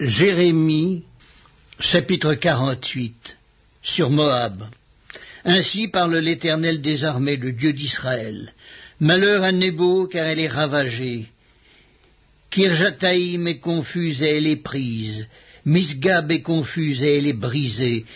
Jérémie, chapitre 48, sur Moab. Ainsi parle l'Éternel des armées, le Dieu d'Israël. Malheur à Nebo, car elle est ravagée. Kirjataïm est confuse et elle est prise. Misgab est confuse et elle est brisée.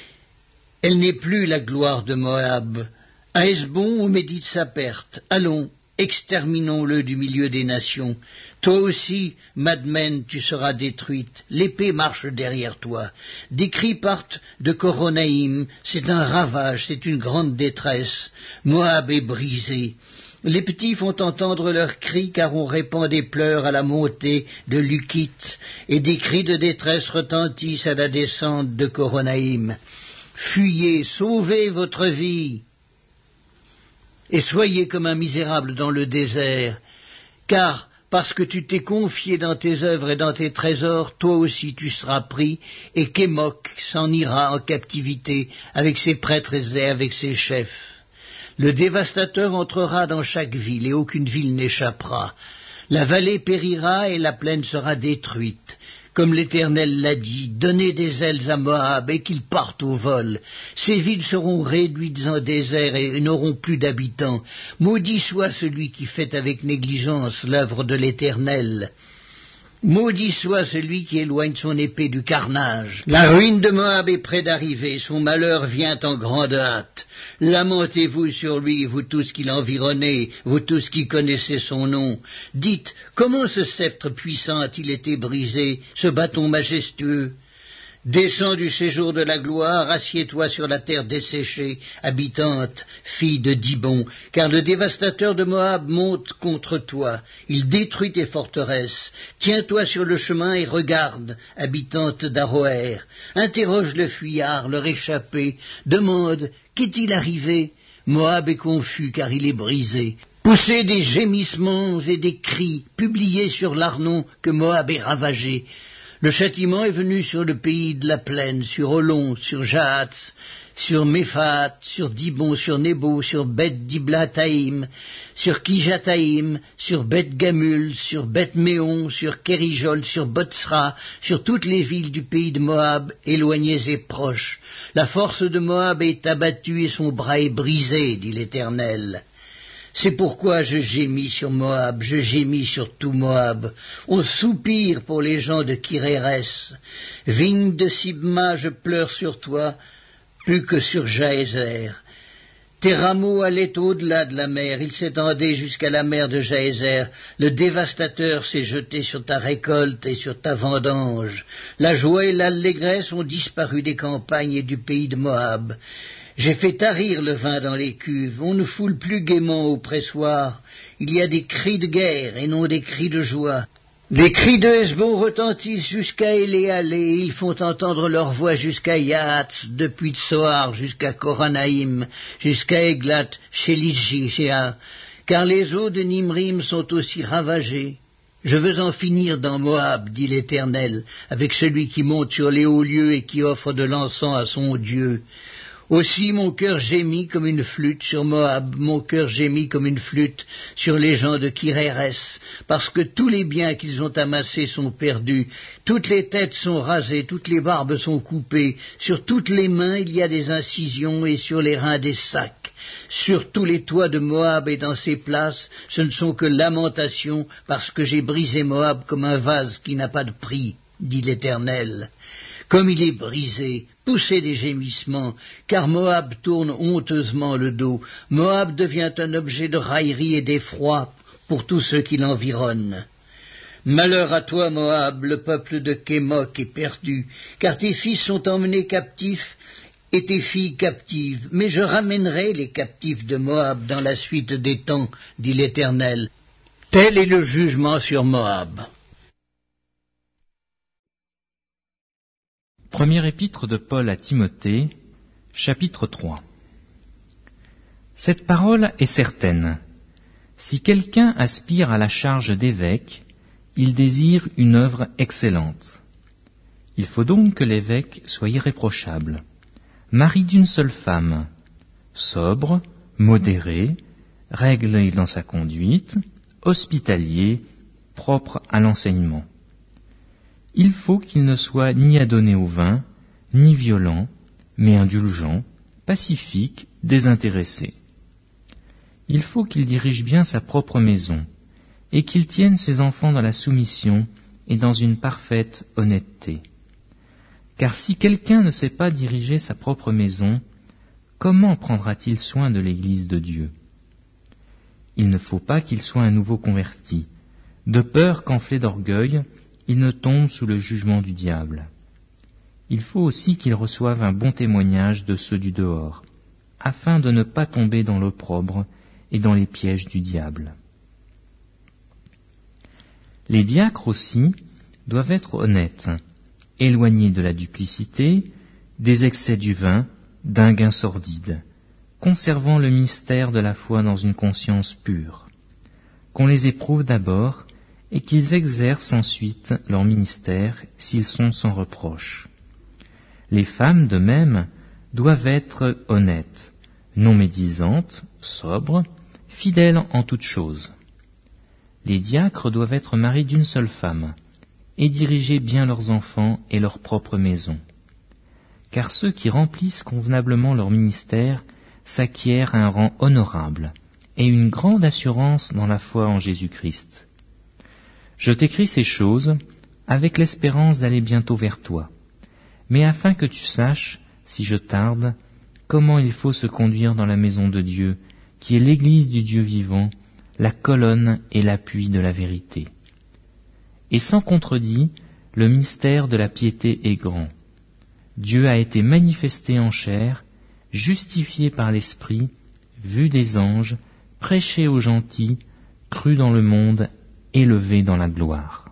Elle n'est plus la gloire de Moab. À Esbon, on médite sa perte. Allons, exterminons-le du milieu des nations. Toi aussi, Madmen, tu seras détruite. L'épée marche derrière toi. Des cris partent de Coronaïm. C'est un ravage, c'est une grande détresse. Moab est brisé. Les petits font entendre leurs cris car on répand des pleurs à la montée de Lukit et des cris de détresse retentissent à la descente de Coronaïm. Fuyez, sauvez votre vie et soyez comme un misérable dans le désert, car parce que tu t'es confié dans tes œuvres et dans tes trésors, toi aussi tu seras pris, et Kémok s'en ira en captivité avec ses prêtres et avec ses chefs. Le dévastateur entrera dans chaque ville, et aucune ville n'échappera. La vallée périra et la plaine sera détruite. Comme l'Éternel l'a dit, donnez des ailes à Moab et qu'il parte au vol. Ces villes seront réduites en désert et n'auront plus d'habitants. Maudit soit celui qui fait avec négligence l'œuvre de l'Éternel. Maudit soit celui qui éloigne son épée du carnage. La ruine de Moab est près d'arriver, son malheur vient en grande hâte. Lamentez-vous sur lui, vous tous qui l'environnez, vous tous qui connaissez son nom. Dites, comment ce sceptre puissant a-t-il été brisé, ce bâton majestueux? Descends du séjour de la gloire, assieds-toi sur la terre desséchée, habitante, fille de Dibon, car le dévastateur de Moab monte contre toi, il détruit tes forteresses. Tiens-toi sur le chemin et regarde, habitante d'Aroer. Interroge le fuyard, le réchappé, demande, qu'est-il arrivé? Moab est confus car il est brisé. Poussez des gémissements et des cris, publiez sur l'Arnon que Moab est ravagé. Le châtiment est venu sur le pays de la plaine, sur Olon, sur Jahatz, sur Méphat, sur Dibon, sur Nebo, sur Beth Diblataïm, sur Kijataïm, sur Beth Gamul, sur Beth Méon, sur Kérijol, sur Botsra, sur toutes les villes du pays de Moab, éloignées et proches. La force de Moab est abattue et son bras est brisé, dit l'Éternel. C'est pourquoi je gémis sur Moab, je gémis sur tout Moab. On soupire pour les gens de Kirérès. Vigne de Sibma, je pleure sur toi, plus que sur Jaézer. Tes rameaux allaient au-delà de la mer, ils s'étendaient jusqu'à la mer de Jaézer. Le dévastateur s'est jeté sur ta récolte et sur ta vendange. La joie et l'allégresse ont disparu des campagnes et du pays de Moab. J'ai fait tarir le vin dans les cuves, on ne foule plus gaiement au pressoir, il y a des cris de guerre et non des cris de joie. Les cris de retentissent jusqu'à Eléalé, ils font entendre leur voix jusqu'à Yahatz, depuis Tsoar jusqu'à Koranaïm, jusqu'à Eglat, chez Lidjichéa, car les eaux de Nimrim sont aussi ravagées. Je veux en finir dans Moab, dit l'Éternel, avec celui qui monte sur les hauts lieux et qui offre de l'encens à son Dieu. Aussi mon cœur gémit comme une flûte sur Moab, mon cœur gémit comme une flûte sur les gens de Kirérès, parce que tous les biens qu'ils ont amassés sont perdus, toutes les têtes sont rasées, toutes les barbes sont coupées, sur toutes les mains il y a des incisions et sur les reins des sacs. Sur tous les toits de Moab et dans ses places, ce ne sont que lamentations, parce que j'ai brisé Moab comme un vase qui n'a pas de prix, dit l'Éternel. Comme il est brisé, poussez des gémissements, car Moab tourne honteusement le dos. Moab devient un objet de raillerie et d'effroi pour tous ceux qui l'environnent. Malheur à toi, Moab, le peuple de Kémok est perdu, car tes fils sont emmenés captifs et tes filles captives. Mais je ramènerai les captifs de Moab dans la suite des temps, dit l'Éternel. Tel est le jugement sur Moab. Première épître de Paul à Timothée, chapitre 3 Cette parole est certaine. Si quelqu'un aspire à la charge d'évêque, il désire une œuvre excellente. Il faut donc que l'évêque soit irréprochable, mari d'une seule femme, sobre, modéré, réglé dans sa conduite, hospitalier, propre à l'enseignement. Il faut qu'il ne soit ni adonné au vin, ni violent, mais indulgent, pacifique, désintéressé. Il faut qu'il dirige bien sa propre maison, et qu'il tienne ses enfants dans la soumission et dans une parfaite honnêteté. Car si quelqu'un ne sait pas diriger sa propre maison, comment prendra-t-il soin de l'Église de Dieu? Il ne faut pas qu'il soit un nouveau converti, de peur qu'enflé d'orgueil, il ne tombe sous le jugement du diable. Il faut aussi qu'il reçoive un bon témoignage de ceux du dehors, afin de ne pas tomber dans l'opprobre et dans les pièges du diable. Les diacres aussi doivent être honnêtes, éloignés de la duplicité, des excès du vin, d'un gain sordide, conservant le mystère de la foi dans une conscience pure, qu'on les éprouve d'abord et qu'ils exercent ensuite leur ministère s'ils sont sans reproche. Les femmes, de même, doivent être honnêtes, non médisantes, sobres, fidèles en toutes choses. Les diacres doivent être mariés d'une seule femme, et diriger bien leurs enfants et leur propre maison. Car ceux qui remplissent convenablement leur ministère s'acquièrent un rang honorable et une grande assurance dans la foi en Jésus-Christ. Je t'écris ces choses avec l'espérance d'aller bientôt vers toi, mais afin que tu saches, si je tarde, comment il faut se conduire dans la maison de Dieu, qui est l'Église du Dieu vivant, la colonne et l'appui de la vérité. Et sans contredit, le mystère de la piété est grand. Dieu a été manifesté en chair, justifié par l'Esprit, vu des anges, prêché aux gentils, cru dans le monde, élevé dans la gloire.